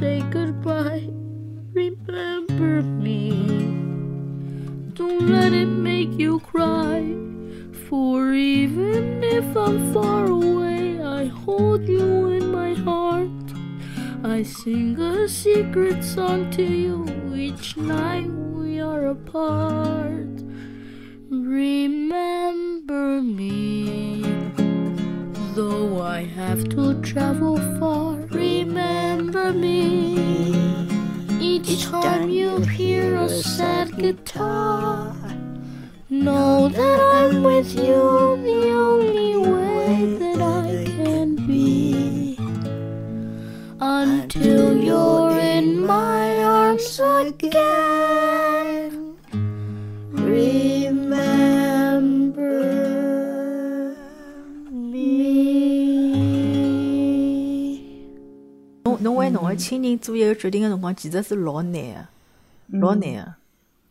say goodbye. Remember me. Don't let it make you cry. For even if I'm far away, I hold you in my heart. I sing a secret song to you 侬为侬个亲人做一个决定个辰光，其实是老难个，老难个。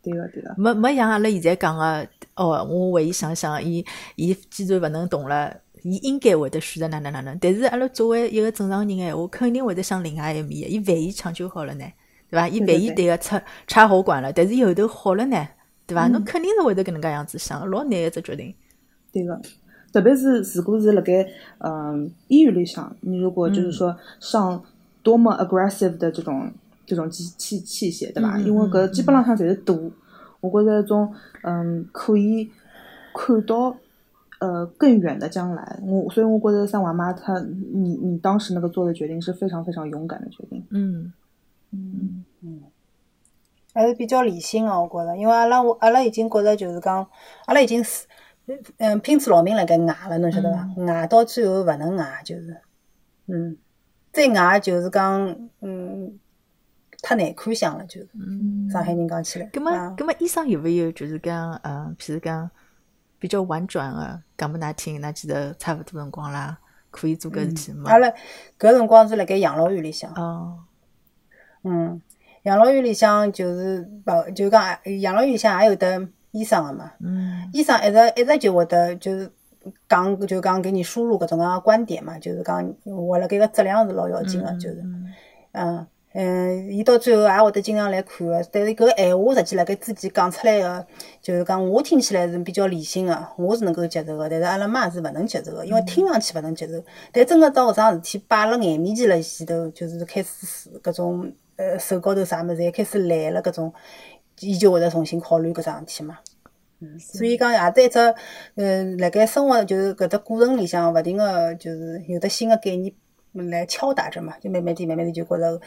对个对个，没没像阿拉现在讲个，哦，我为伊想想，伊伊既然勿能动了，伊应该会得选择哪能哪能。但是阿拉作为一个正常人个闲话，肯定会得想另外一面个。伊万一抢救好了呢，对伐？伊万一对个插插好管了，但是伊后头好了呢，对伐？侬肯定是会得搿能介样子想，老难一只决定。对个。特别是如果是辣盖嗯医院里向，你如果就是说上多么 aggressive 的这种这种机器器械，对吧？因为搿基本浪向侪是赌，我觉着种嗯可以看到呃更远的将来。我所以我觉得三娃妈她你你当时那个做的决定是非常非常勇敢的决定。嗯嗯嗯还是比较理性个，我觉着，因为阿拉我阿拉已经觉着就是讲，阿拉已经是嗯拼出老命辣盖挨了，侬晓得伐？挨到最后勿能挨，就是嗯，再外就是讲嗯太难看相了，就是。上海人讲起来。葛么啊。葛么医生有没有就是讲嗯，譬如讲比较婉转个讲拨㑚听，㑚其实差勿多辰光啦，可以做搿事体嘛阿？拉搿辰光是辣盖养老院里向，哦，嗯，养老院里向就是勿就讲养老院里向也有得医生个嘛，嗯。医生一直一直就会得就是讲就讲给你输入搿种样个观点嘛，就是讲我辣盖个质量是老要紧个，就是嗯嗯，伊到最后也会得经常来看个，但是搿个闲话实际辣盖之前讲出来个，就是讲我听起来是比较理性个，我是能够接受个，但是阿拉妈是勿能接受个，因为听上去勿能接受，但真个到搿桩事体摆辣眼面前了前头，就是开始搿种呃手高头啥物事侪开始来了搿种，伊就会得重新考虑搿桩事体嘛。所以讲，也是一只，呃，辣盖生活就是搿只过程里向，勿停个就是有的新的概念来敲打着嘛，就慢慢点、慢慢地就觉着，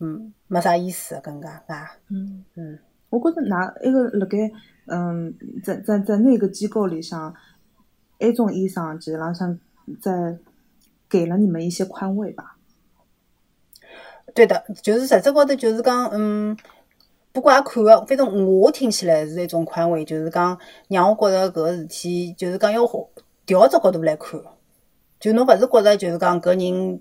嗯，没啥意思，搿能介啊，嗯。嗯，我觉着㑚一个辣盖嗯，在在在那个机构里向，埃种医生其实浪向在给了你们一些宽慰吧。对的，就是实质高头就是讲，嗯，不过也看个，反正我听起来是一种宽慰，就是讲让我觉着搿个事体，就是讲要调只角度来看，就侬勿是觉着就是讲搿人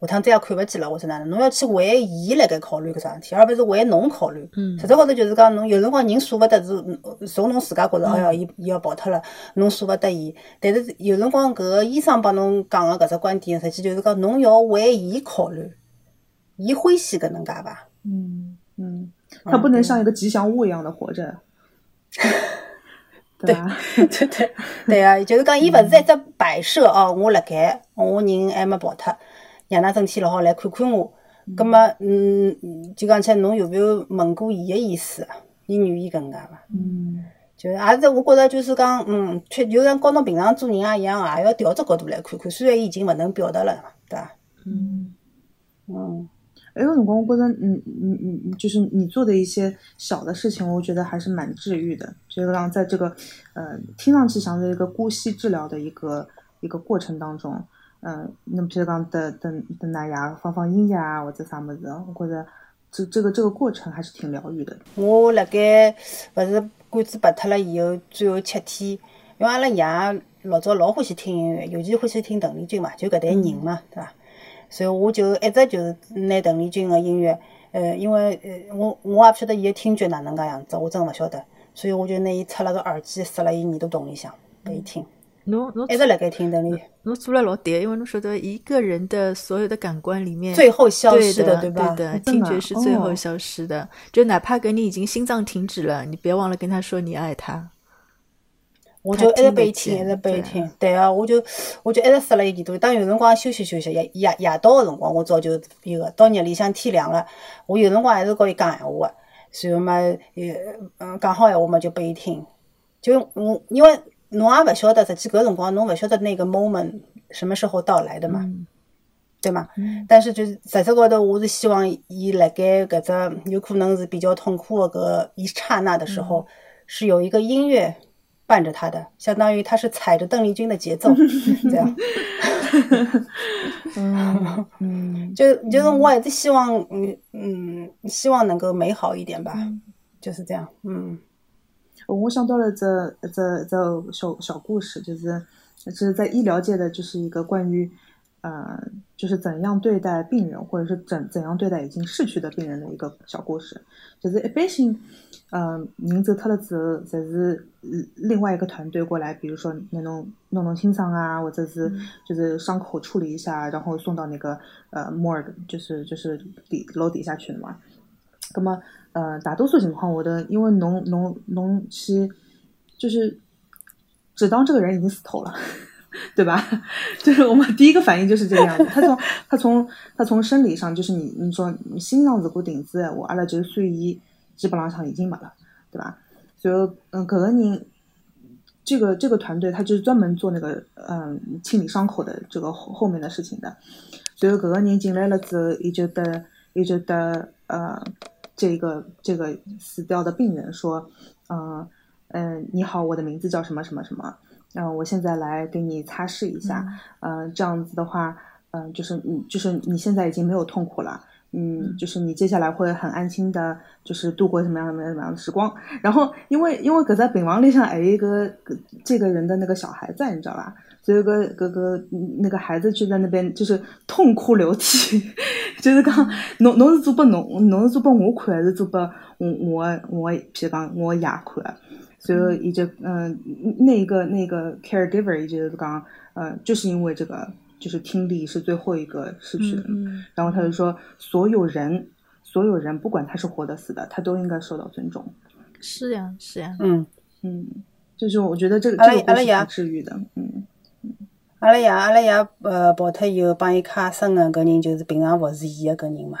下趟再也看勿见了，或者哪能，侬要去为伊辣盖考虑搿桩事体，而勿是为侬考虑。嗯实质高头就是讲，侬有辰光人舍勿得是嗯从侬自家觉着，哎呀，伊伊要跑脱了，侬舍勿得伊。但是有辰光搿个医生帮侬讲个搿只观点，实际就是讲侬要为伊考虑，伊欢喜搿能介伐？嗯嗯，他不能像一个吉祥物一样的活着，对吧？对对对啊，就是讲伊勿是一只摆设哦，我辣盖，我人还没跑脱，让㑚整天老好来看看我。葛么，嗯，就讲起来，侬有没有问过伊个意思？伊愿意搿能介伐？嗯就也是我觉着就是讲，嗯，确就像跟侬平常做人也一样啊，也要调只角度来看看。虽然伊已经勿能表达了，对伐？嗯嗯，还有辰光，我觉得你你你就是你做的一些小的事情，我觉得还是蛮治愈的。就是让在这个呃听上去像是一个姑息治疗的一个一个过程当中，嗯、那譬如讲等等等大家放放音乐啊，或者啥么子，我觉得这这个这个过程还是挺疗愈的。我辣盖勿是管子拔脱了以后，最后七天，因为阿拉爷老早老欢喜听音乐，尤其欢喜听邓丽君嘛，就搿代人嘛，对伐？所以我就一直就是拿邓丽君的音乐，呃，因为呃我我也勿晓得伊的听觉哪能介样子，我真勿晓得，所以我就拿伊插了个耳机，塞了伊耳朵洞里向拨伊听。侬侬一直辣盖听邓丽侬做了老对，因为侬晓得一个人的所有的感官里面，最后消失的，对吧？听觉是最后哦消失的。就哪怕给你已经心脏停止了，你别忘了跟他说你爱他。我就一直被听得见听，一直被对听。对啊，我就我就一直塞了一耳朵。当有辰光休息休息，夜夜夜到个辰光，我早就伊个到日里向天亮了，我有辰光还是跟伊讲闲话个。随后嘛，呃嗯，讲好闲话嘛就拨伊听。就我因为侬也勿晓得，实际搿辰光侬勿晓得那个 moment 什么时候到来的嘛。对嘛？但是就是实质高头，我是希望伊辣盖搿只有可能是比较痛苦的搿一刹那的时候，是有一个音乐伴着他的，相当于他是踩着邓丽君的节奏，这样。嗯 嗯，就就是我也是希望，嗯嗯，希望能够美好一点吧，就是这样，嗯我想到了这这这小小故事，就是就是在医疗界的，就是一个关于呃，就是怎样对待病人，或者是怎怎样对待已经逝去的病人的一个小故事。就是一般性，呃，人走脱了之后，才是呃另外一个团队过来，比如说那种弄弄清伤啊，或者是就是伤口处理一下，然后送到那个呃 morgue，就是就是底楼底下去的嘛。那么，呃，大多数情况我的，因为侬侬侬去，就是只当这个人已经死透了，对吧？就是我们第一个反应就是这个样子。他从他从他从生理上，就是你你说你心脏如果停止闲话，阿拉就算伊基本浪上已经没了，对吧？所以，嗯，搿个人。这个这个团队，他就是专门做那个嗯清理伤口的这个后后面的事情的。所以搿个人进来了之后，伊就得伊就得呃这个这个死掉的病人说，嗯、嗯、你好，我的名字叫什么什么什么，嗯、我现在来给你擦拭一下，嗯、这样子的话，嗯、就是你就是你现在已经没有痛苦了。嗯，就是你接下来会很安心的，就是度过什么样什么样什么样的时光。然后，因为因为搿在病房里向还有一个搿这个人的那个小孩在，你知道吧？所以个搿个那个孩子就在那边就是痛哭流涕，就是讲侬侬是做拨侬侬是做拨我看，还是做拨我我我譬如讲我爷看的？所以伊就嗯、那一个那个 caregiver 伊就是讲，呃，就是因为这个就是听力是最后一个失去的，嗯然后他就说所有人所有人不管他是活的死的，他都应该受到尊重。是呀，是呀，嗯。嗯，就是我觉得这个这个故事挺治愈的，嗯。阿拉爷阿拉爷呃跑脱以后帮伊卡生个搿人就是平常服侍伊个搿人嘛，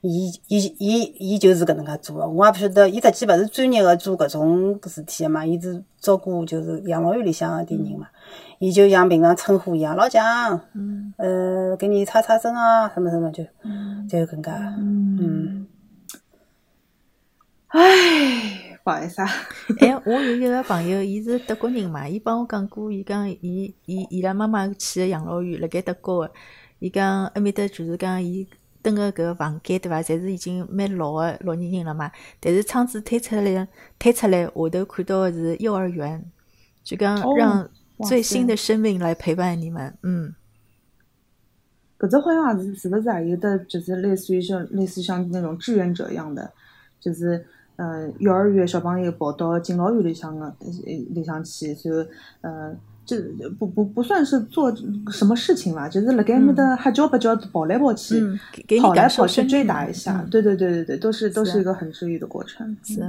伊伊伊伊就是搿能介做个，我也勿晓得，伊实际勿是专业个做搿种事体个嘛，伊是照顾就是养老院里向个点人嘛，伊就像平常称呼一样，老蒋，嗯。呃，给你擦擦身啊，什么什么就就搿能介，嗯，唉，不好意思啊，哎，我有一个朋友，伊是德国人嘛，伊帮我讲过，伊讲伊伊伊拉妈妈去个养老院，辣盖德国个，伊讲埃面搭就是讲伊蹲个搿个房间对伐，侪是已经蛮老个老年人了嘛，但是窗子推出来推出来，下头看到个是幼儿园，就讲哦让最新的生命来陪伴你们，嗯。搿只好像也是是不是也有的，就是类似于像类似像那种志愿者一样的，就是呃幼儿园小朋友跑到敬老院里向个呃里向去，所以呃这不不不算是做什么事情啦，就是辣盖埃面搭瞎叫八叫跑来跑去，跑来跑去追打一下，嗯对对对对对，都是都是一个很治愈的过程。是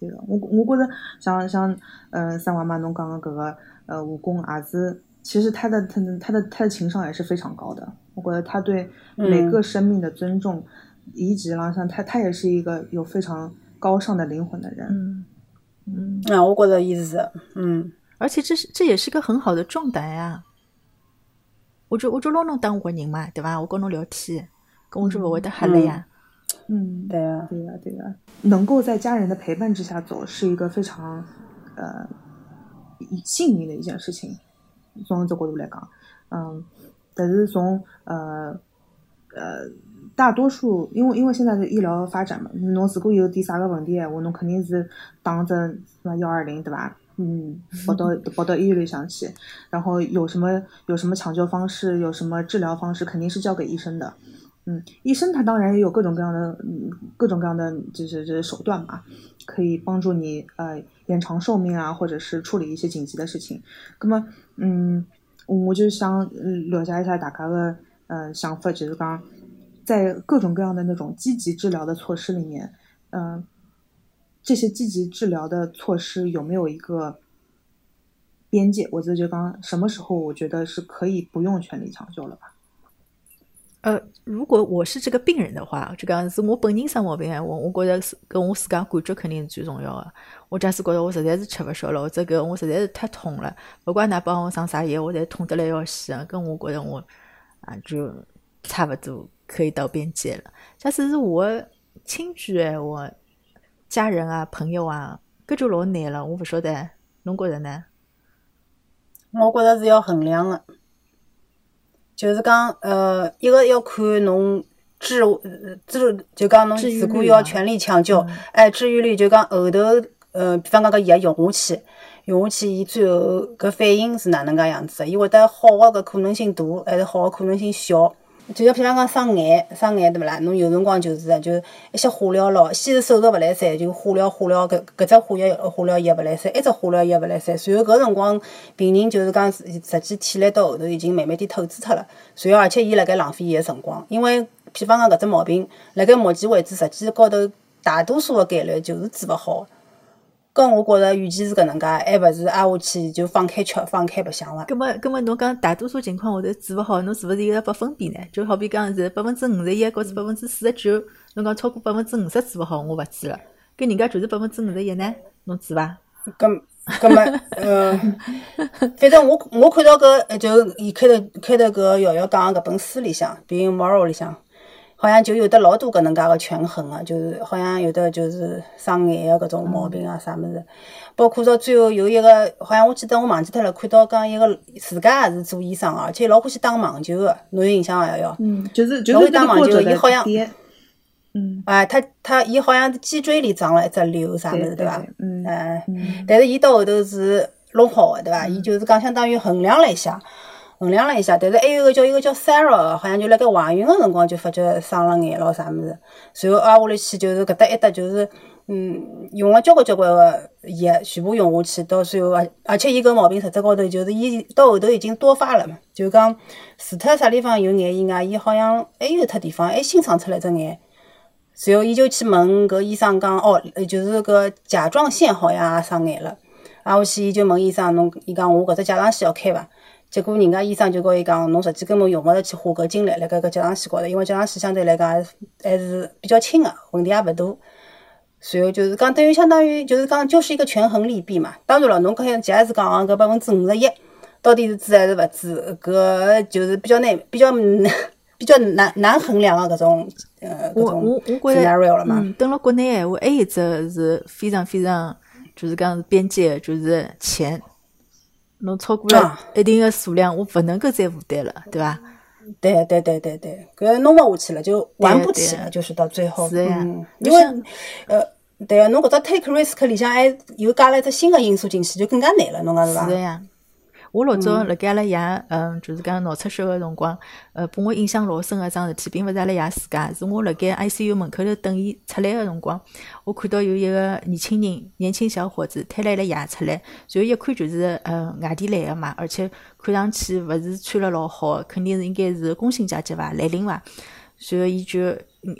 对个，我我觉着像像嗯三娃妈侬讲的搿个呃武功也是，其实他的他的他的他的情商也是非常高的。我觉得他对每嗯个生命的尊重，以及浪像他他也是一个有非常高尚的灵魂的人。嗯嗯，啊，我觉着也是，嗯。而且这是这也是个很好的状态呀。我就我就拿侬当活人嘛，对吧？我跟侬聊天，跟我就不会得吓了呀。嗯，对啊，对呀、对呀、能够在家人的陪伴之下走，是一个非常呃幸运的一件事情。从这角度来讲，嗯，但是从呃呃大多数，因为因为现在是医疗发展嘛，侬如果有点啥个问题闲话，侬肯定是打着什么幺二零，对吧？嗯，跑到跑到医院里向去，然后有什么有什么抢救方式，有什么治疗方式，肯定是交给医生的。嗯，医生他当然也有各种各样的，嗯，各种各样的就是就是手段嘛。可以帮助你呃延长寿命啊，或者是处理一些紧急的事情。那么，嗯，我就想了解一下大家的呃想法，就是讲在各种各样的那种积极治疗的措施里面，嗯，这些积极治疗的措施有没有一个边界？我这就觉得什么时候我觉得是可以不用全力抢救了吧？呃，如果我是这个病人的话，就讲是我本人生毛病我，我觉得是跟我自家感觉肯定是最重要的。我假使觉得我实在是吃勿消了，或者搿我实在是太痛了，勿管㑚帮我上啥药，我侪痛得来要死。跟我觉得我啊，就差勿多可以到边界了。假使是我亲眷闲话，家人啊、朋友啊，搿就老难了。我勿晓得，侬觉着呢？我觉着是要衡量的。就是讲，呃，一个要看侬治治，就讲侬如果要全力抢救，哎，治愈率就讲后头，呃，比方讲搿药用下去，用下去，伊最后搿反应是哪能介样子？伊会得好个搿可能性大，还是好个可能性小？就像譬如讲伤眼，伤眼对勿啦？侬有辰光就是就一些化疗咯，先是手术勿来三，就化疗化疗搿搿只化药化疗药勿来三，一只化疗药勿来三，随后搿辰光病人就是讲实际体力到后头已经慢慢点透支脱了，随后而且伊辣盖浪费伊个辰光，因为譬方讲搿只毛病辣盖目前为止实际高头大多数个概率就是治勿好。搿我觉着，与其是搿能介，还勿是挨下去就放开吃、放开白相了。葛末，葛末侬讲大多数情况下头治勿好，侬是勿是有个百分比呢？就好比讲是百分之五十一，或者百分之四十九，侬讲超过百分之五十治勿好，我勿治了。搿人家就是百分之五十一呢，侬治伐？搿搿么，呃，反正我我看到搿就伊开头开头搿瑶瑶讲搿本书里向《Being Moral》里向。好像就有的老多搿能介个权衡个，就是好像有的就是伤眼个搿种毛病啊，啥物事，包括到最后有一个，好像我记得我忘记脱了，看到讲一个自家也是做医生个，而且老欢喜打网球个，侬有印象伐？要嗯，就是就是打网球，伊好像，嗯，啊，他他伊好像脊椎里长了一只瘤啥物事，对伐？嗯，嗯，但是伊到后头是弄好个，对伐？伊就是讲相当于衡量了一下。衡量了一下，但是还有个叫一个叫 Sarah，好像就辣盖怀孕个辰光就发觉伤了眼咯啥物事，随后挨下来去就是搿搭一搭就是，嗯，用了交关交关个药，全部用下去，到最后而而且伊搿毛病实质高头就是伊到后头已经多发了嘛，就讲除脱啥地方有眼以外，伊好像还有脱地方还新长出来只眼，随后伊就去问搿医生讲，哦，就是搿甲状腺好像也生眼了，挨下去伊就问医生，侬伊讲我搿只甲状腺要开伐？结果人家医生就告伊讲，侬实际根本用勿着去花搿精力辣盖搿甲状腺高头，因为甲状腺相对来讲还是比较轻个，问题也勿大。随后就是讲，等于相当于就是讲，就是一个权衡利弊嘛。当然了，侬可以既然是讲搿百分之五十一，到底是治还是勿治，搿就是比较难、比较难、比较难难衡量个搿种呃搿种 scenario 了嘛。等了国内闲话，还一只是非常非常，就是讲是边界，就是钱。侬超过了一定的数量，我勿能够再负担了，对伐？对对对对对，搿弄勿下去了，就玩不起了，就是到最后。是呀，因为呃，对啊，侬搿只 take risk 里向还又加了一只新的因素进去，就更加难了，侬讲是伐？是呀。我老早辣盖阿拉爷，嗯，就是讲脑出血个辰光，呃，拨我印象老深个一桩事体，并勿是阿拉爷自家，是我辣盖 ICU 门口头等伊出来个辰光，我看到有一个年轻人，年轻小伙子推了一个爷出来，然后一看就是，呃，外地来个嘛，而且看上去勿是穿了老好，肯定是应该是工薪阶级伐，蓝领伐，然后伊就，嗯。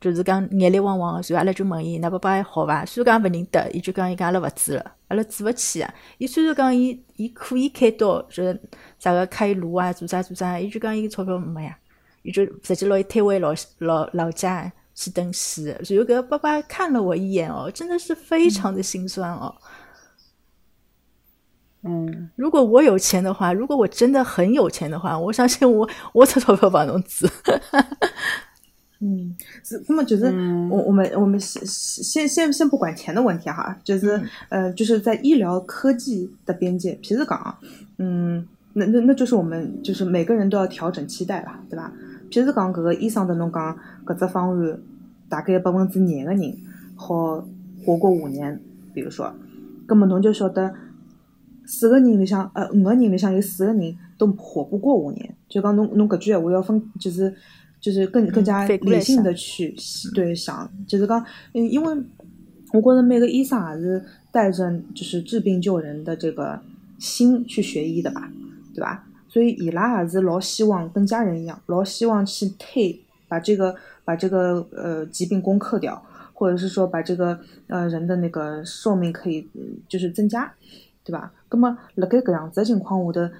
就是讲眼泪汪汪，所以阿拉就问伊，㑚爸爸还好伐？虽然讲勿认得，伊就讲伊讲阿拉勿住了，阿拉住勿起啊。伊虽然讲伊伊可以开刀，就是啥个开颅啊，做啥做啥，伊就讲伊钞票没呀，伊就直接拿伊推回老老老家去等死。然后搿爸爸看了我一眼哦，真的是非常的心酸哦。嗯，如果我有钱的话，如果我真的很有钱的话，我相信我我出钞票帮侬治。嗯，是，那么就是我我们我们先先先先不管钱的问题哈，就是呃，就是在医疗科技的边界，譬如讲，嗯，那那那就是我们就是每个人都要调整期待吧，对吧？譬如讲，搿个医生的侬讲搿只方案，大概百分之廿个人好活过五年，比如说，葛么侬就晓得四个人里向，呃，五个人里向有四个人都活不过五年，就讲侬侬搿句闲话要分，就是。就是更更加理性的去对想，就是讲，嗯，因为我觉得每个医生也是带着就是治病救人的这个心去学医的吧，对吧？所以伊拉也是老希望跟家人一样，老希望去退把这个把这个呃疾病攻克掉，或者是说把这个呃人的那个寿命可以就是增加，对吧？那么辣盖搿样子的情况下的，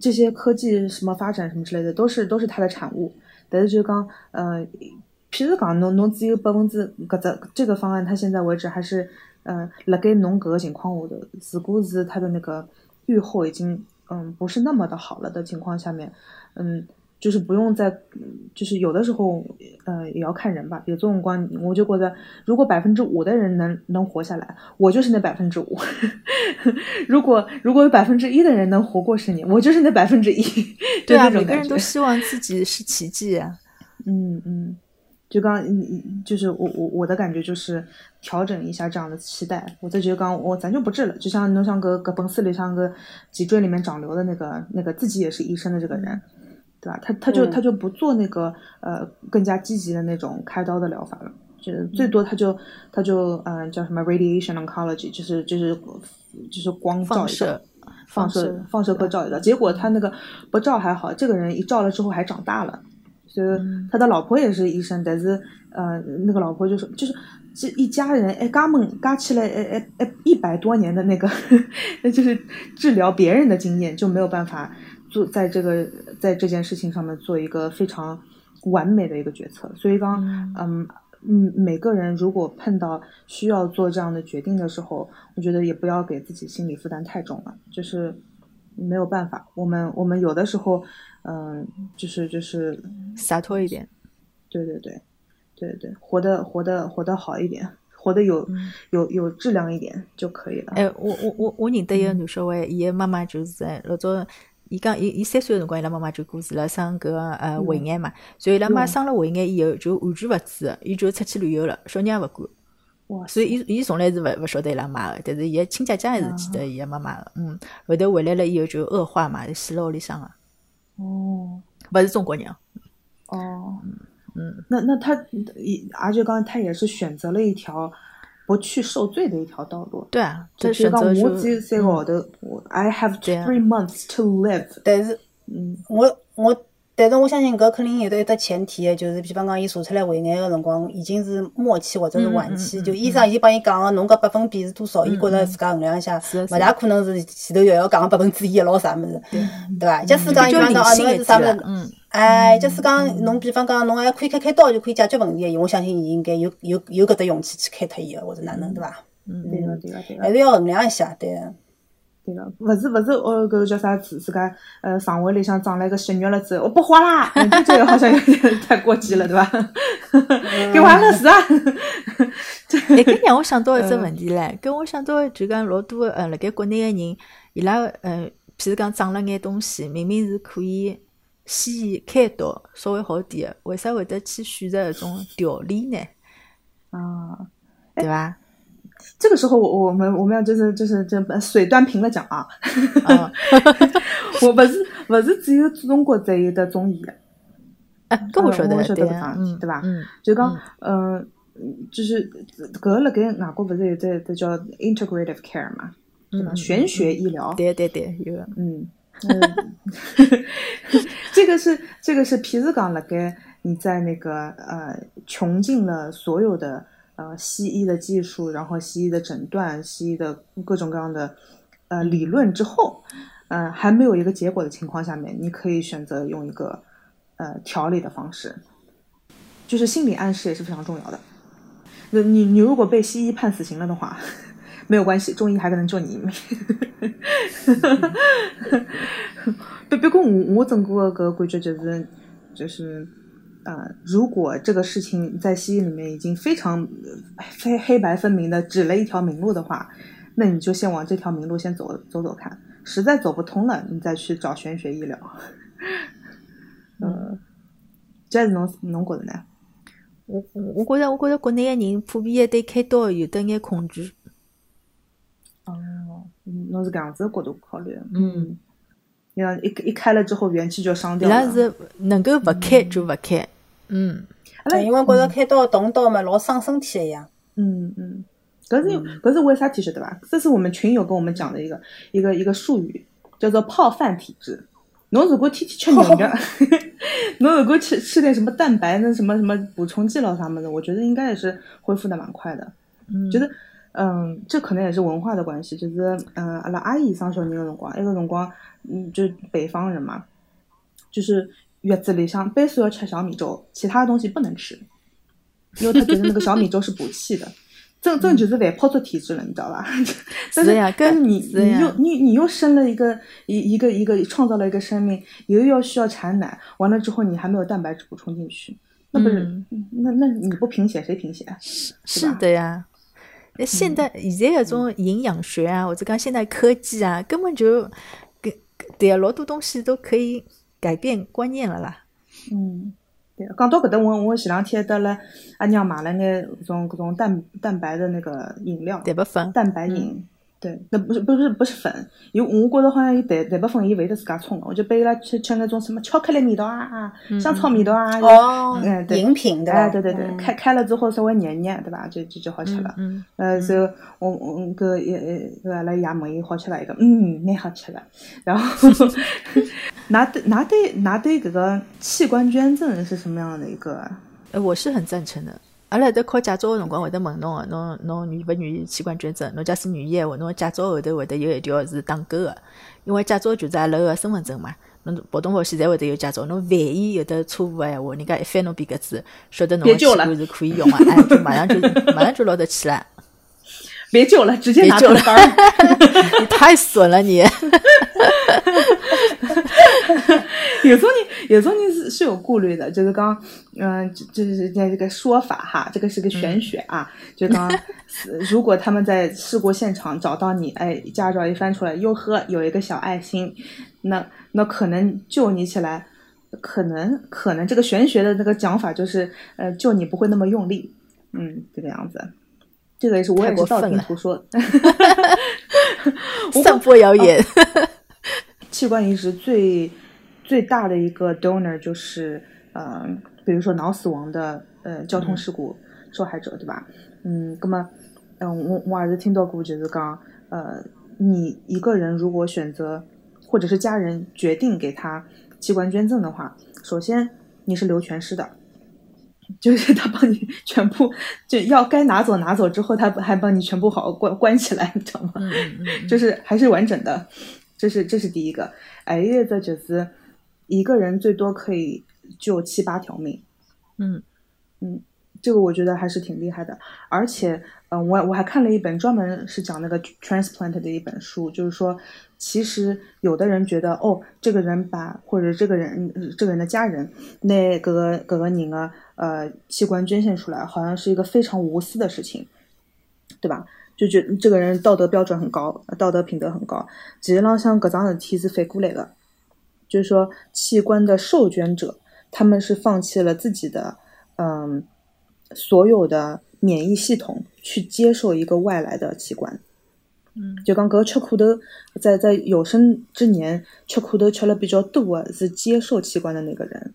这些科技什么发展什么之类的，都是都是它的产物。但是就讲呃，譬如讲侬侬只有百分之搿只这个方案，它现在为止还是呃辣盖侬搿个情况下头，如果是它的那个预后已经。嗯，不是那么的好了的情况下面，嗯，就是不用再，就是有的时候，呃，也要看人吧。比如这种光，我就觉得，如果百分之五的人能能活下来，我就是那百分之五；如果如果有百分之一的人能活过十年，我就是那百分之一。对啊，每个人都希望自己是奇迹啊。嗯嗯。就刚，嗯，就是我我我的感觉就是调整一下这样的期待。我在觉得刚我咱就不治了，就像侬像个个本司里像个脊椎里面长瘤的那个那个自己也是医生的这个人，对吧？他他就他就不做那个呃更加积极的那种开刀的疗法了，就是最多他就他就嗯叫什么 radiation oncology，就是就是就是光照射，放射放射科照一照。结果他那个不照还好，这个人一照了之后还长大了。所以他的老婆也是医生，但是呃，那个老婆就说，就是这一家人哎，嘎们嘎起来哎哎哎一百多年的那个，那就是治疗别人的经验就没有办法做在这个在这件事情上面做一个非常完美的一个决策。所以刚嗯嗯，每个人如果碰到需要做这样的决定的时候，我觉得也不要给自己心理负担太重了，就是没有办法，我们我们有的时候。嗯，就是就是洒脱一点，对对对，对对，活得活得活得好一点，活得有有有质量一点就可以了。哎，我我我我认得一个男小孩，伊个妈妈就是在老早，伊讲伊伊三岁个辰光，伊拉妈妈就过世了，生搿个呃胃癌嘛，所以伊拉妈生了胃癌以后就完全勿治，伊就出去旅游了，小人也勿管。哇！所以伊伊从来是勿勿晓得伊拉妈个，但是伊个亲姐姐还是记得伊个妈妈个。嗯，后头回来了以后就恶化嘛，死辣屋里向个。哦，勿是中国人。哦，嗯，那那他也，而且刚才他也是选择了一条不去受罪的一条道路。对啊，就选择我只有三个号头，I have three months to live。但是，嗯，我我。但是我相信，搿肯定有得一个前提，就是比方讲，伊查出来胃癌个辰光已经是末期或者是晚期，就医生已经帮伊讲个，侬搿百分比是多少，伊觉着自家衡量一下，勿大可能是前头又要讲个百分之一，老啥物事，对。伐？假使讲伊讲到啊，侬还是啥物事，哎，假使讲侬比方讲侬还可以开开刀就可以解决问题，我相信伊应该有有有搿只勇气去开脱伊个，或者哪能，对伐？嗯，对个对个对个，还是要衡量一下，对。对个，勿是勿是，哦，搿个叫啥子？自家呃，肠胃里向长了一个息肉了之后，我不活啦！这个好像有点太过激了，对伐？给完了是啊。哎，搿让我想到一只问题唻，搿我想到就讲老多呃，辣盖国内个人，伊拉呃，譬如讲长了眼东西，明明是可以西医开刀稍微好点个，为啥会得去选择一种调理呢？啊，对伐？这个时候，我我们我们要就是就是这水端平了讲啊，我不是不是只有中国才有的中医，哎，跟我说的对对吧？就讲嗯，就是搿个辣盖外国不是有这这叫 integrative care 嘛，对吧？玄学医疗，对对对，有嗯，这个是这个是譬如讲辣盖你在那个呃穷尽了所有的。呃，西医的技术，然后西医的诊断，西医的各种各样的呃理论之后，呃，还没有一个结果的情况下面，你可以选择用一个呃调理的方式，就是心理暗示也是非常重要的。那你你如果被西医判死刑了的话，没有关系，中医还可能救你一命。别别过我我整个个感觉就是就是。呃，如果这个事情在西医里面已经非常非黑白分明的指了一条明路的话，那你就先往这条明路先走走走看，实在走不通了，你再去找玄学医疗。嗯，这是侬侬觉得呢？我我觉着我觉着国内的人普遍对开刀有得眼恐惧。哦，侬是搿样子的角度考虑？嗯。你看，一一开了之后，元气就伤掉了。伊拉是能够不开就不开，嗯，阿拉因为觉着开刀动刀嘛，老伤身体一样。嗯嗯，搿是搿是为啥体晓得伐？这是我们群友跟我们讲的一个一个一个术语，叫做泡饭体质。侬如果天天吃牛肉，侬如果吃吃点什么蛋白那什么什么补充剂了啥么的，我觉得应该也是恢复的蛮快的。嗯觉得嗯，这可能也是文化的关系，就是嗯，阿拉阿姨生小人的辰光，那个辰光嗯，就北方人嘛，就是月子里向必须要吃小米粥，其他东西不能吃，因为他觉得那个小米粥是补气的。正正就是反泡足体质了，你知道吧？是呀，但是你你又你你又生了一个一一个一个创造了一个生命，又要需要产奶，完了之后你还没有蛋白质补充进去，那不是那那你不贫血谁贫血？是是的呀。那现在现在搿种营养学啊，或者讲现代科技啊，根本就跟对啊，老多东西都可以改变观念了啦。嗯。对讲到搿搭，我我前两天得了阿娘买了眼搿种搿种蛋蛋白的那个饮料，蛋白粉，蛋白饮。对，那不是不是不是粉，有我觉着好像有蛋蛋白粉，伊勿会得自家冲的，我就背伊拉吃吃那种什么巧克力味道啊，香草味道啊，哦，嗯，对，饮品对，哎，对对对，开开了之后稍微热热，对吧？就就就好吃了。嗯，呃，就我我搿也也对阿拉爷问伊好吃伐？一个，嗯，蛮好吃的。然后，拿对拿对拿对搿个器官捐赠是什么样的一个？呃，我是很赞成的。阿拉在考驾照个辰光会得问侬个，侬侬愿勿愿意器官捐赠？侬假使愿意个话，侬驾照后头会得有一条是打勾个，因为驾照就是阿拉个身份证嘛。侬跑东跑西侪会得有驾照，侬万一有得错误个闲话，人家一翻侬笔格子，晓得侬个器官是可以用个，哎，就马上就马上就捞得起来。别救了，直接拿了。你太损了你！有时候你有时候你是是有顾虑的，就是刚嗯，就是这个说法哈，这个是个玄学啊。就刚如果他们在事故现场找到你，哎，驾照一翻出来，哟呵，有一个小爱心，那那可能救你起来，可能可能这个玄学的那个讲法就是，呃，救你不会那么用力，嗯，这个样子。这个也是我也是道听途说，散播谣言。器官移植最最大的一个 donor 就是，呃，比如说脑死亡的呃交通事故受害者，对吧？嗯，那么，嗯，我我儿子听到过，就是讲，呃，你一个人如果选择，或者是家人决定给他器官捐赠的话，首先你是留全尸的。就是他帮你 全部就要该拿走拿走之后，他还帮你全部好好关关起来，你知道吗？就是还是完整的，这是这是第一个。哎，一个就是一个人最多可以救七八条命。嗯嗯，这个我觉得还是挺厉害的。而且，嗯，我我还看了一本专门是讲那个 transplant 的一本书，就是说。其实有的人觉得，哦，这个人把或者这个人这个人的家人那各个各个人的呃器官捐献出来，好像是一个非常无私的事情，对吧？就觉这个人道德标准很高，道德品德很高。其实浪像搿桩事体是反过来的，就是说器官的受捐者，他们是放弃了自己的嗯所有的免疫系统，去接受一个外来的器官。嗯，就讲搿吃苦头，在在有生之年吃苦头吃了比较多的是接受器官的那个人。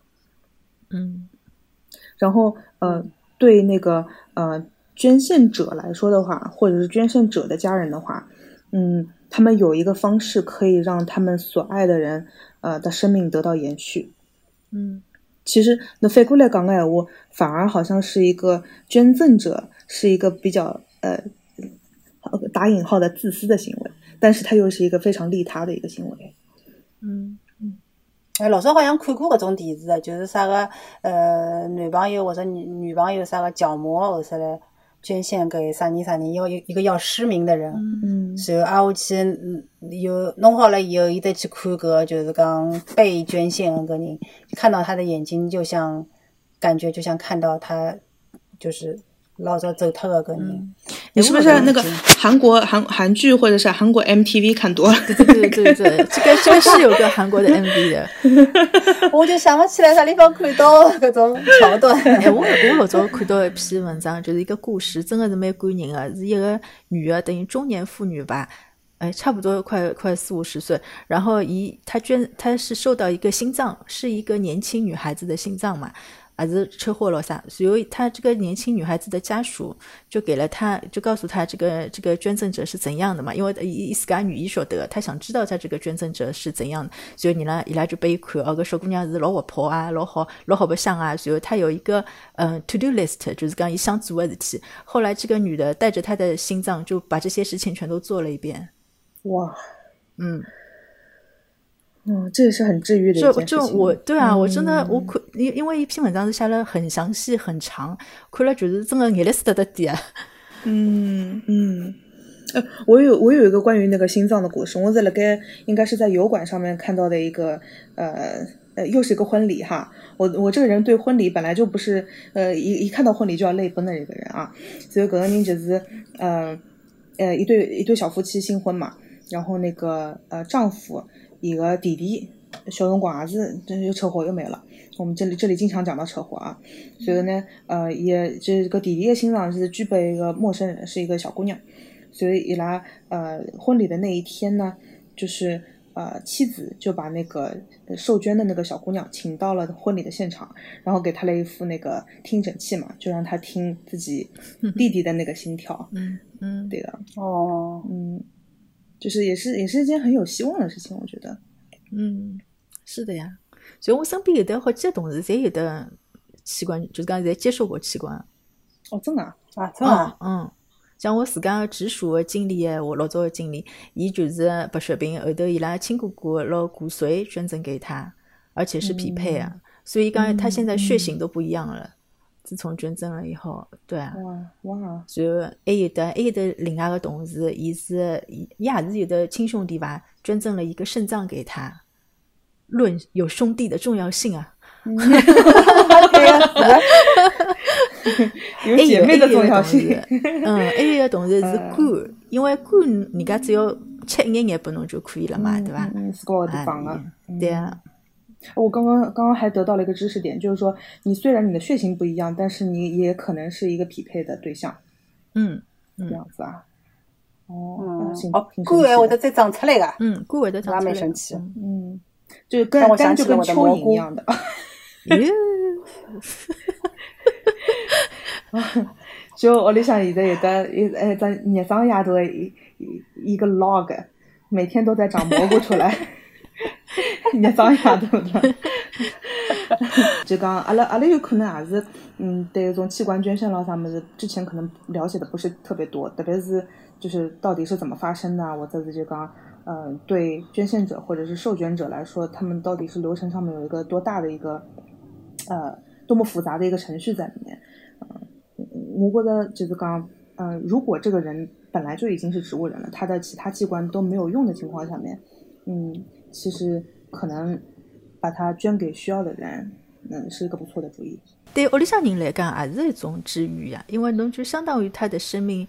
嗯，然后呃，对那个呃捐献者来说的话，或者是捐献者的家人的话，嗯，他们有一个方式可以让他们所爱的人呃的生命得到延续。嗯，其实那反过来讲个闲话，反而好像是一个捐赠者是一个比较呃。打引号的自私的行为，但是他又是一个非常利他的一个行为。嗯嗯，哎，老早好像看过搿种电视的，就是啥个呃男朋友或者女女朋友啥个角膜后头来捐献给啥人啥人，要一一个要失明的人，嗯，然后挨下去有弄好了以后，伊再去看个就是讲被捐献的个人，看到他的眼睛就像感觉就像看到他就是。老早走脱了个人，你是不是那个韩国韩韩剧或者是韩国 MTV 看多了？对对对对，这个这个是有个韩国的 MV 的，我就想不起来啥地方看到各种桥段。哎，我我老早看到一篇文章，就是一个故事，真的是蛮感人的，是一个女的，等于中年妇女吧，哎，差不多快快四五十岁，然后一她捐，她是受到一个心脏，是一个年轻女孩子的心脏嘛。还是车祸了啥？随后他这个年轻女孩子的家属就给了他，就告诉他这个这个捐赠者是怎样的嘛？因为伊伊自家女医晓得，他想知道他这个捐赠者是怎样的，所以伊拉，伊拉就拨伊看，哦，个小姑娘是老活泼啊，老好老好白相啊。随后他有一个嗯 to do list，就是讲伊想做的事体。后来这个女的带着她的心脏，就把这些事情全都做了一遍。哇，嗯。嗯，这也是很治愈的一件事情。就我对啊，我真的我看，因因为一篇文章是写了很详细很长，看了就是真的眼泪湿得滴啊。嗯嗯，呃，我有我有一个关于那个心脏的故事，我在那个应该是在油管上面看到的一个呃呃，又是一个婚礼哈。我我这个人对婚礼本来就不是呃一一看到婚礼就要泪奔的一个人啊，所以搿个人就是呃呃一对一对小夫妻新婚嘛，然后那个呃丈夫。一个弟弟小辰光也是，这又车祸又没了。我们这里这里经常讲到车祸啊，所以呢，呃，也这个弟弟的心脏是具备一个陌生人，是一个小姑娘。所以伊拉呃婚礼的那一天呢，就是呃妻子就把那个受捐的那个小姑娘请到了婚礼的现场，然后给她了一副那个听诊器嘛，就让她听自己弟弟的那个心跳。嗯嗯，对的。哦，嗯。就是也是也是一件很有希望的事情，我觉得，嗯，是的呀。所以我身边有的好几个同事，侪有的器官，就是讲侪接受过器官。哦，真的啊，真的。嗯，像我自家直属的经理我老早的经理，伊就是白血病，后头伊拉亲哥哥拿骨髓捐赠给他，而且是匹配啊。所以讲他现在血型都不一样了。自从捐赠了以后，对啊，哇哇！然后还有的还有的另外个同事，伊是伊也是有的亲兄弟吧，捐赠了一个肾脏给他，论有兄弟的重要性啊！有姐妹的重要性。嗯，还有个同事是 肝，因为肝人家只要吃一眼眼拨侬就可以了嘛，对吧？嗯，是高地方啊，对啊。我刚刚刚刚还得到了一个知识点，就是说，你虽然你的血型不一样，但是你也可能是一个匹配的对象。嗯，这样子啊。哦，行，骨还会得再长出来个。嗯，骨会得长出来。蛮神奇。嗯，就跟跟就跟蚯蚓一样的。耶。就屋里向现在有的一哎只热上丫头一一个 log，每天都在长蘑菇出来。捏脏一下头的，就讲阿拉阿拉有可能也是，嗯，对种器官捐献咯啥么子，之前可能了解的不是特别多，特别是就是到底是怎么发生的，或者是就讲，嗯，对捐献者或者是受捐者来说，他们到底是流程上面有一个多大的一个，呃，多么复杂的一个程序在里面，嗯，我觉得就是讲，嗯，如果这个人本来就已经是植物人了，他的其他器官都没有用的情况下面，嗯。其实可能把它捐给需要的人，嗯，是一个不错的主意。对屋里向人来讲，也是一种治愈呀，因为侬就相当于他的生命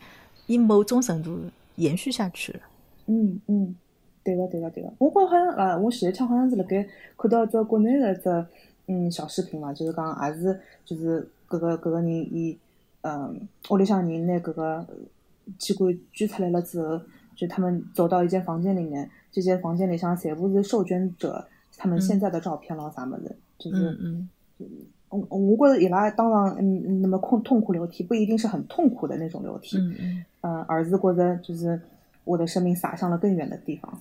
以某种程度延续下去了。嗯嗯，对个对个对个。我觉好像啊，我前一天好像是辣盖看到一只国内的一只嗯小视频嘛，就是讲也是就是搿个搿个人以嗯屋里向人拿搿个器官捐出来了之后，就他们走到一间房间里面。这些房间里向全部是受捐者他们现在的照片咯，啥么子，就是，嗯我我觉得伊拉当然嗯那么痛痛苦流涕，不一定是很痛苦的那种流涕，嗯嗯，呃，而是觉得就是我的生命洒向了更远的地方。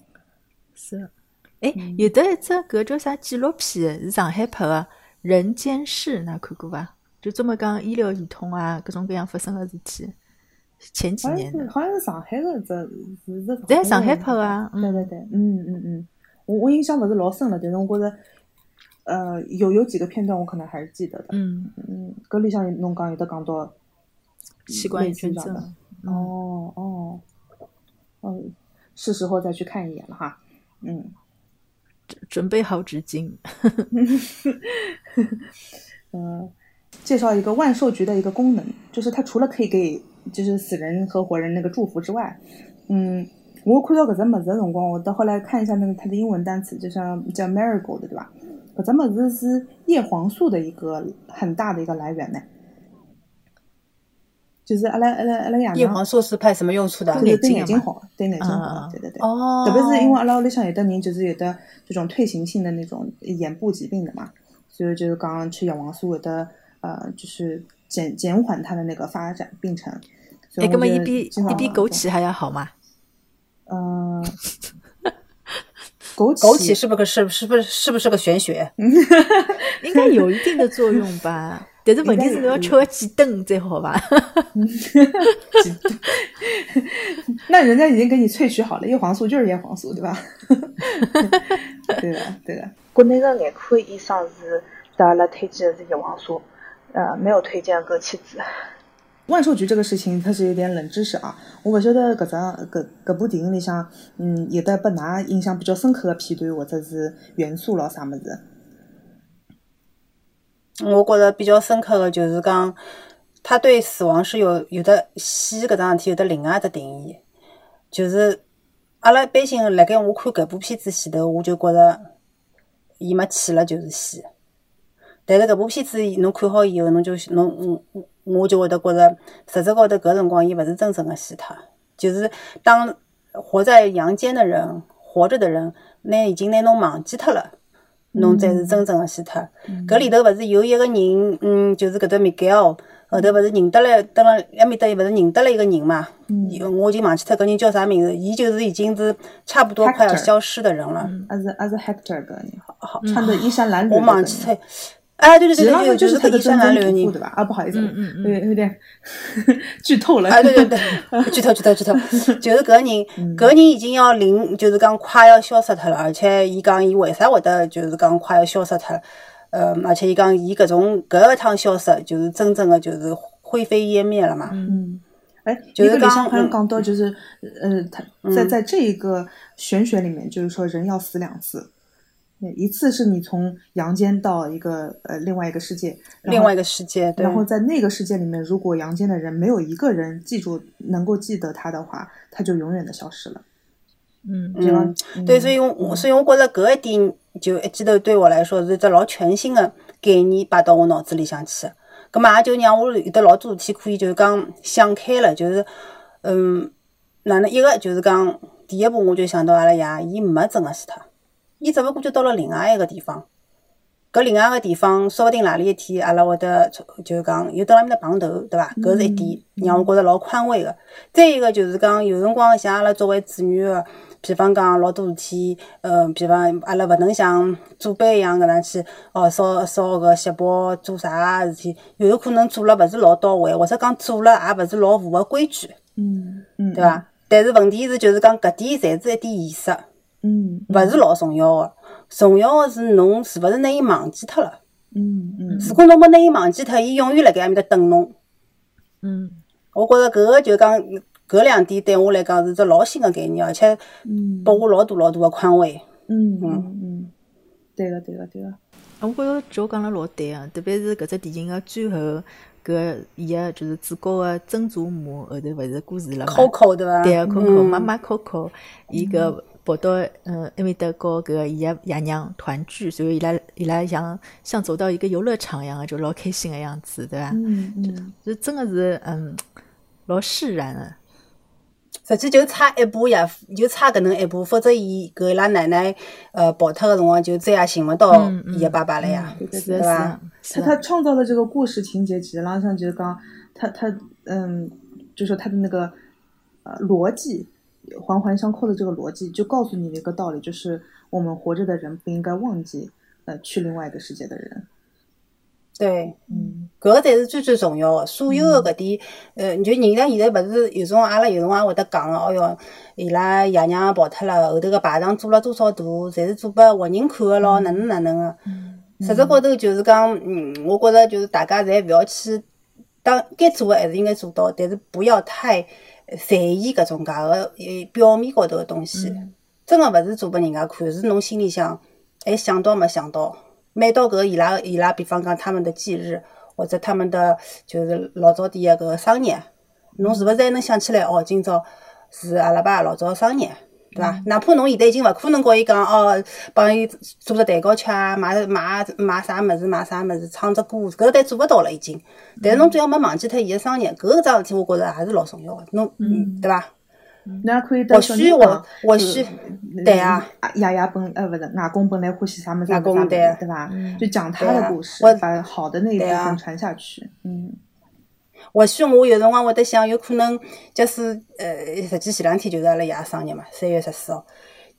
是，哎，有的一只搿叫啥纪录片是上海拍的《人间世》，㑚看过伐？就这么讲医疗系统啊，各种各样发生的事体。前几年的，好像是上海的，这是是在上海拍的，对对对，嗯嗯嗯，我我印象不是老深了，但是我觉着，呃，有有几个片段我可能还是记得的，嗯。嗯，搿里向侬讲有的讲到器官捐赠。的，哦哦，嗯，是时候再去看一眼了哈，嗯，准备好纸巾，嗯，介绍一个万寿菊的一个功能，就是它除了可以给就是死人和活人那个祝福之外，嗯，我看到搿只物事的辰光，我到后来看一下那个它的英文单词，就像叫 marigold 对吧？搿只物事是叶黄素的一个很大的一个来源呢。就是阿拉阿拉阿拉爷叶黄素是派什么用处的？对对眼睛好，对眼睛好，对对对。哦。特别是因为阿拉屋里向有的人就是有的这种退行性的那种眼部疾病的嘛，所以就是刚刚吃叶黄素有的呃，就是减减缓它的那个发展病程。哎，那么一比一比枸杞还要好吗？嗯，枸杞枸杞是不是是是不是是不是个玄学？应该有一定的作用吧。但是问题是你要吃个几顿才好吧？那人家已经给你萃取好了，叶黄素就是叶黄素，对吧？对的，对的。国内的眼科医生是对阿拉推荐的是叶黄素，呃，没有推荐枸杞子。万寿菊这个事情，它是有点冷知识啊。我不晓得搿只搿搿部电影里向，嗯，有的拨㑚印象比较深刻的片段或者是元素咯啥物事？我觉着比较深刻的就是讲，他对死亡是有有的死搿桩事体有的另外一只定义，就是阿拉一般性辣盖我看搿部片子前头，我就觉着伊没死了就是死。但是搿部片子侬看好以后，侬就侬我我就会得觉着，实质高头搿辰光伊勿是真正的死脱，就是当活在阳间的人，活着的人，拿已经拿侬忘记脱了。侬才是真正的死脱。搿里头勿是有一个人，嗯，就是搿只米盖奥，后头勿是认得了，等了埃面搭勿是认得了一个人嘛？嗯，我已经忘记脱搿人叫啥名字。伊就是已经是差不多快要消失的人了。还是还是 Hector 搿人，好穿着衣衫褴褛。我忘记脱。哎，对对对对，就是他的真正人，对吧？啊，不好意思，有点有点 剧透了。啊，对对对，剧透剧透剧透，就是搿个人，搿个人已经要临，就是讲快要消失脱了，而且伊讲伊为啥会得就是讲快要消失脱？呃，而且伊讲伊搿种搿一趟消失，就是真正的就是灰飞烟灭了嘛。嗯，哎，就是刚好像讲到，就是呃，他在在这一个玄学里面，就是说人要死两次。一次是你从阳间到一个呃另外一个世界，另外一个世界，然后在那个世界里面，如果阳间的人没有一个人记住能够记得他的话，他就永远的消失了。嗯嗯，对，所以我所以我觉着搿一点就一记头对我来说是只老全新的概念摆到我脑子里向去，搿么也就让我有得老多事体可以就是讲想开了，就是嗯，哪能一个就是讲第一步我就想到阿拉爷，伊没真个死脱。伊只勿过就到了另外一个地方，搿另外一个地方说勿定哪里一天阿拉会得就是讲又到埃面搭碰头，对伐？搿是一点让我觉着老宽慰个。再一个就是讲有辰光像阿拉作为子女个，比方讲老多事体，嗯，比方阿拉勿能像祖辈一样搿能去哦烧烧个锡箔做啥事体，有可能做了勿是老到位，或者讲做了也勿是老符合规矩，嗯嗯，对伐？但是问题是就是讲搿点侪是一点仪式。嗯，勿是老重要个，重要个是侬是勿是拿伊忘记脱了。嗯嗯。如果侬没拿伊忘记脱，伊永远辣盖埃面搭等侬。嗯。我觉着搿个就讲搿两点对我来讲是只老新个概念，而且拨我老大老大个宽慰。嗯嗯嗯。对个对个对个。我觉着就讲了老对个，特别是搿只电影个最后搿伊个就是主角个曾祖母后头勿是过世了嘛？Coco 对伐？对个 Coco 妈妈 Coco，伊个。跑到嗯埃面搭和搿个伊个爷娘团聚，所以伊拉伊拉像像走到一个游乐场一样，就老开心个样子，对伐？嗯嗯，就真个是嗯老释然个。实际就差一步呀，就差搿能一步，否则伊搿伊拉奶奶呃跑脱个辰光，就再也寻勿到伊个爸爸了呀，对伐？他他创造的这个故事情节，其实浪向就是讲他他嗯，就说他的那个呃逻辑。环环相扣的这个逻辑，就告诉你的一个道理，就是我们活着的人不应该忘记，呃，去另外一个世界的人。对，嗯，搿个才是最最重要的。所有的搿点，呃，就人家现在勿是有种阿拉有辰光会得讲个，哦哟，伊拉爷娘跑脱了，后头个排场做了多少大，侪是做拨活人看个咯，哪能哪能个。实质高头就是讲，嗯，我觉着就是大家侪勿要去，当该做个还是应该做到，但是不要太。在意搿种介个呃表面高头个东西，真个勿是做拨人家看，是侬心里想，还想到没想到？每到搿伊拉伊拉，比方讲他们的忌日，或者他们的就是老早点个搿个生日，侬是勿是还能想起来？哦，今朝是阿拉爸老早生日。对伐？哪怕侬现在已经勿可能告伊讲哦，帮伊做只蛋糕吃啊，买买买啥物事，买啥物事，唱只歌，搿都做勿到了已经。但是侬只要没忘记脱伊个生日，搿桩事体我觉着还是老重要个。侬，嗯，对伐？那可以或许我，或许对啊，爷爷本呃不是外公本来欢喜啥么子外啥么子，公对对吧？嗯就讲他的故事我，把好的那一部分传下去。嗯或许我有辰光会得想，有可能假使呃，实际前两天就是阿拉爷生日嘛，三月十四号。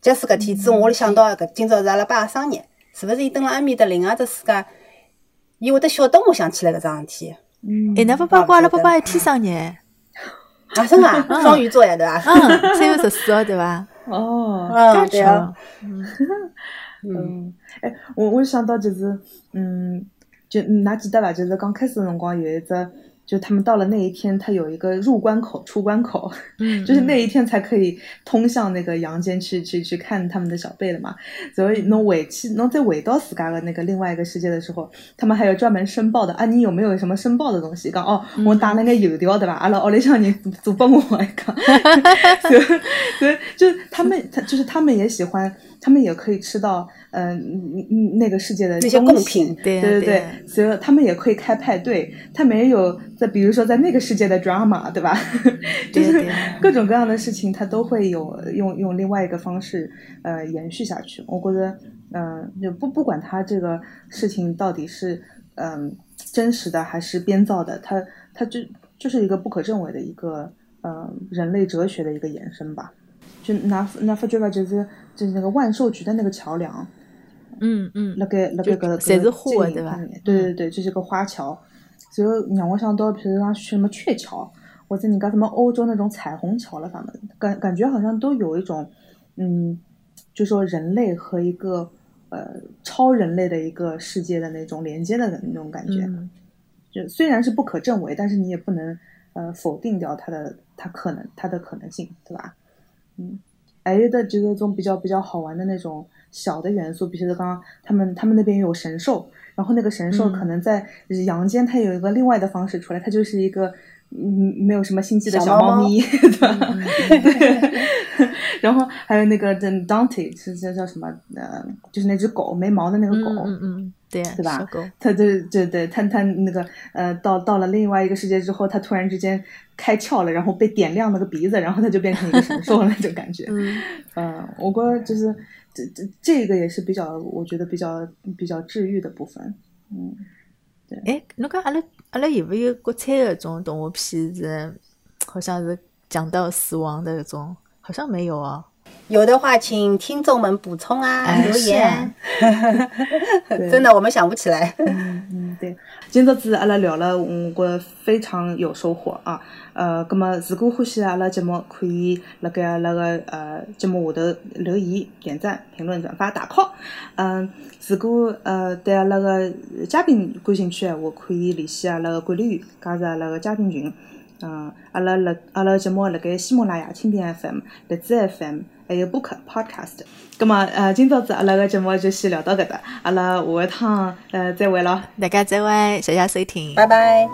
假使搿天子我想到搿今朝是阿拉爸生日，是勿是伊蹲辣埃面搭另外一只世界，伊会得晓得我想起来搿桩事体。嗯。哎，那爸爸过阿拉爸爸一天生日，啊，真个啊，双鱼座呀，对伐？嗯，三月十四号对伐？哦，嗯，对啊，，嗯，哎，我我想到就是，嗯，就㑚记得伐？就是刚开始辰光有一只，就他们到了那一天，他有一个入关口、出关口，嗯，就是那一天才可以通向那个阳间去去去看他们的小辈了嘛。所以侬回去，侬再回到自家的那个另外一个世界的时候，他们还有专门申报的啊，你有没有什么申报的东西？讲哦，我打那个油条，对吧？阿拉屋里向人做帮我一讲，所以所以就是他们，他就是他们也喜欢，他们也可以吃到嗯嗯嗯那个世界的那些贡品对呀对对所以他们也可以开派对，他没有在比如说在那个世界的 drama，对吧？就是各种各样的事情，他都会有用用另外一个方式呃延续下去。我觉得，嗯、就不不管他这个事情到底是嗯、真实的还是编造的，他他就就是一个不可证伪的一个呃人类哲学的一个延伸吧。就拿拿发觉吧，就是就是那个万寿菊的那个桥梁，嗯嗯，那个那个个侪是花对吧嗯对对对，就是个花桥。所以让我想到，比如说什么鹊桥，或者人家什么欧洲那种彩虹桥了，反正感感觉好像都有一种，嗯，就说人类和一个呃超人类的一个世界的那种连接的那种感觉。嗯就虽然是不可证伪，但是你也不能呃否定掉它的它可能它的可能性，对吧？嗯，还有的就是种比较比较好玩的那种小的元素，比如说刚刚他们他们那边有神兽，然后那个神兽嗯。可能在阳间它有一个另外的方式出来，它就是一个嗯没有什么心机的小猫咪，对。吧？对。然后还有那个 Dante 是叫叫什么呃，就是那只狗没毛的那个狗，嗯嗯嗯，对对吧他对对对，他他那个呃，到到了另外一个世界之后，他突然之间开窍了，然后被点亮了个鼻子，然后他就变成一个神兽了那种感觉。嗯嗯，我觉得就是这这这个也是比较，我觉得比较比较治愈的部分。嗯，对哎，侬讲阿拉阿拉有没有国产的种动画片是，好像是讲到死亡的那种，好像没有哦。有的话，请听众们补充啊，留言 真的，我们想不起来。嗯，对，今朝子阿拉聊了，我觉得非常有收获啊。呃，葛么如果欢喜阿拉节目，可以辣盖阿拉个呃节目下头留言、点赞、评论、转发、打 call。嗯，如果呃对阿拉个嘉宾感兴趣的话，可以联系阿拉个管理员，加入阿拉个嘉宾群。嗯，阿拉录阿拉节目辣盖喜马拉雅、蜻蜓 FM、荔枝 FM，还有 Book Podcast。咁么，呃，今朝子阿拉个节目就先聊到搿搭，阿拉下一趟，呃，再会咯，大家再会，谢谢收听，拜拜。